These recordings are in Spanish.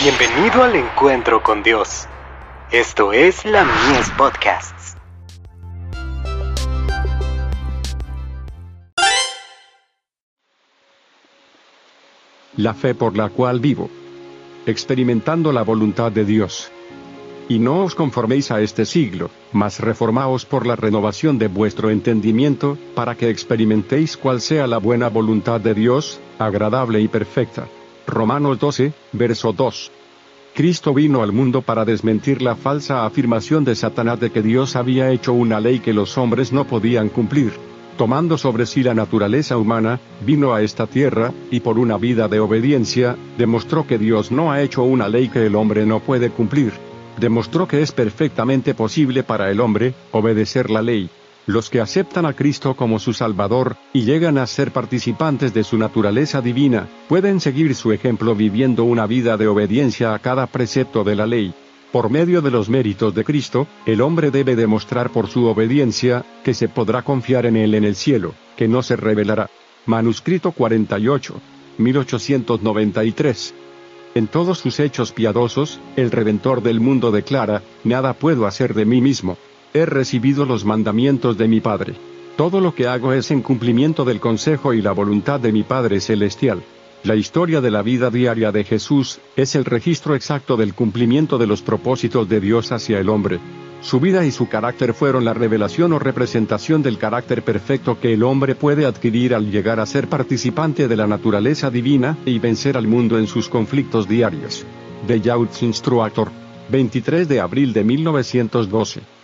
Bienvenido al encuentro con Dios. Esto es la Mies Podcasts. La fe por la cual vivo. Experimentando la voluntad de Dios. Y no os conforméis a este siglo, mas reformaos por la renovación de vuestro entendimiento, para que experimentéis cuál sea la buena voluntad de Dios, agradable y perfecta. Romanos 12, verso 2. Cristo vino al mundo para desmentir la falsa afirmación de Satanás de que Dios había hecho una ley que los hombres no podían cumplir. Tomando sobre sí la naturaleza humana, vino a esta tierra, y por una vida de obediencia, demostró que Dios no ha hecho una ley que el hombre no puede cumplir. Demostró que es perfectamente posible para el hombre, obedecer la ley. Los que aceptan a Cristo como su Salvador, y llegan a ser participantes de su naturaleza divina, pueden seguir su ejemplo viviendo una vida de obediencia a cada precepto de la ley. Por medio de los méritos de Cristo, el hombre debe demostrar por su obediencia, que se podrá confiar en él en el cielo, que no se revelará. Manuscrito 48. 1893. En todos sus hechos piadosos, el Redentor del mundo declara, nada puedo hacer de mí mismo, He recibido los mandamientos de mi Padre. Todo lo que hago es en cumplimiento del consejo y la voluntad de mi Padre Celestial. La historia de la vida diaria de Jesús es el registro exacto del cumplimiento de los propósitos de Dios hacia el hombre. Su vida y su carácter fueron la revelación o representación del carácter perfecto que el hombre puede adquirir al llegar a ser participante de la naturaleza divina y vencer al mundo en sus conflictos diarios. De Youth Instructor. 23 de abril de 1912.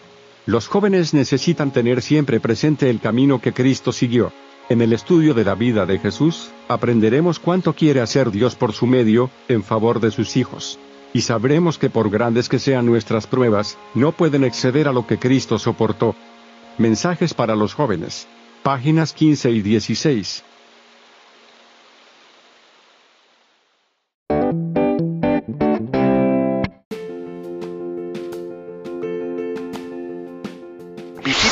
Los jóvenes necesitan tener siempre presente el camino que Cristo siguió. En el estudio de la vida de Jesús, aprenderemos cuánto quiere hacer Dios por su medio, en favor de sus hijos. Y sabremos que por grandes que sean nuestras pruebas, no pueden exceder a lo que Cristo soportó. Mensajes para los jóvenes. Páginas 15 y 16.